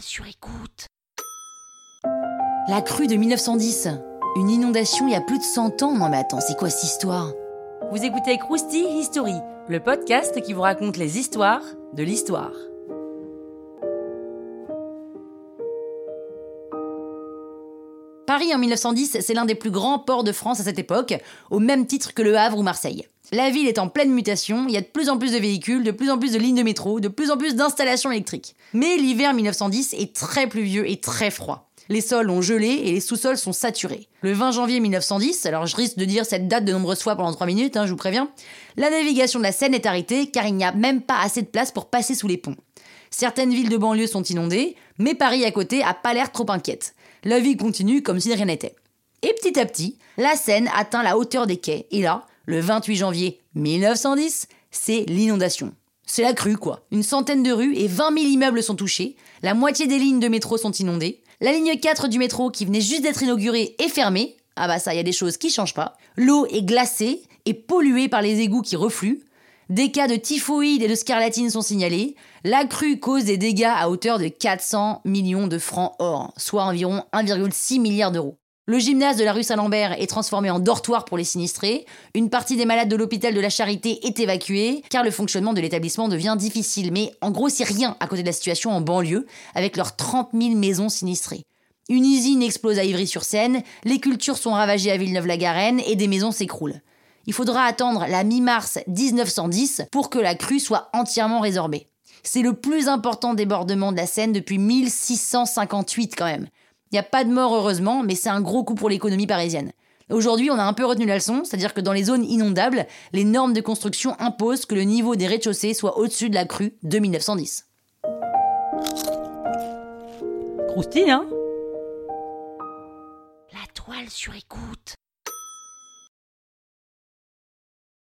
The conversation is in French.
sur écoute. La crue de 1910. Une inondation il y a plus de 100 ans. Non mais attends, c'est quoi cette histoire? Vous écoutez Krusty History, le podcast qui vous raconte les histoires de l'histoire. Paris en 1910, c'est l'un des plus grands ports de France à cette époque, au même titre que Le Havre ou Marseille. La ville est en pleine mutation, il y a de plus en plus de véhicules, de plus en plus de lignes de métro, de plus en plus d'installations électriques. Mais l'hiver 1910 est très pluvieux et très froid. Les sols ont gelé et les sous-sols sont saturés. Le 20 janvier 1910, alors je risque de dire cette date de nombreuses fois pendant 3 minutes, hein, je vous préviens, la navigation de la Seine est arrêtée car il n'y a même pas assez de place pour passer sous les ponts. Certaines villes de banlieue sont inondées, mais Paris à côté a pas l'air trop inquiète. La vie continue comme si rien n'était. Et petit à petit, la Seine atteint la hauteur des quais, et là, le 28 janvier 1910, c'est l'inondation. C'est la crue, quoi. Une centaine de rues et 20 000 immeubles sont touchés, la moitié des lignes de métro sont inondées, la ligne 4 du métro qui venait juste d'être inaugurée est fermée, ah bah ça, il y a des choses qui changent pas, l'eau est glacée et polluée par les égouts qui refluent, des cas de typhoïde et de scarlatine sont signalés. La crue cause des dégâts à hauteur de 400 millions de francs or, soit environ 1,6 milliard d'euros. Le gymnase de la rue Saint-Lambert est transformé en dortoir pour les sinistrés. Une partie des malades de l'hôpital de la Charité est évacuée, car le fonctionnement de l'établissement devient difficile. Mais en gros, c'est rien à côté de la situation en banlieue, avec leurs 30 000 maisons sinistrées. Une usine explose à Ivry-sur-Seine, les cultures sont ravagées à Villeneuve-la-Garenne et des maisons s'écroulent il faudra attendre la mi-mars 1910 pour que la crue soit entièrement résorbée. C'est le plus important débordement de la Seine depuis 1658 quand même. Il n'y a pas de mort heureusement, mais c'est un gros coup pour l'économie parisienne. Aujourd'hui, on a un peu retenu la leçon, c'est-à-dire que dans les zones inondables, les normes de construction imposent que le niveau des rez-de-chaussée soit au-dessus de la crue de 1910. Croustille, hein? La toile sur écoute.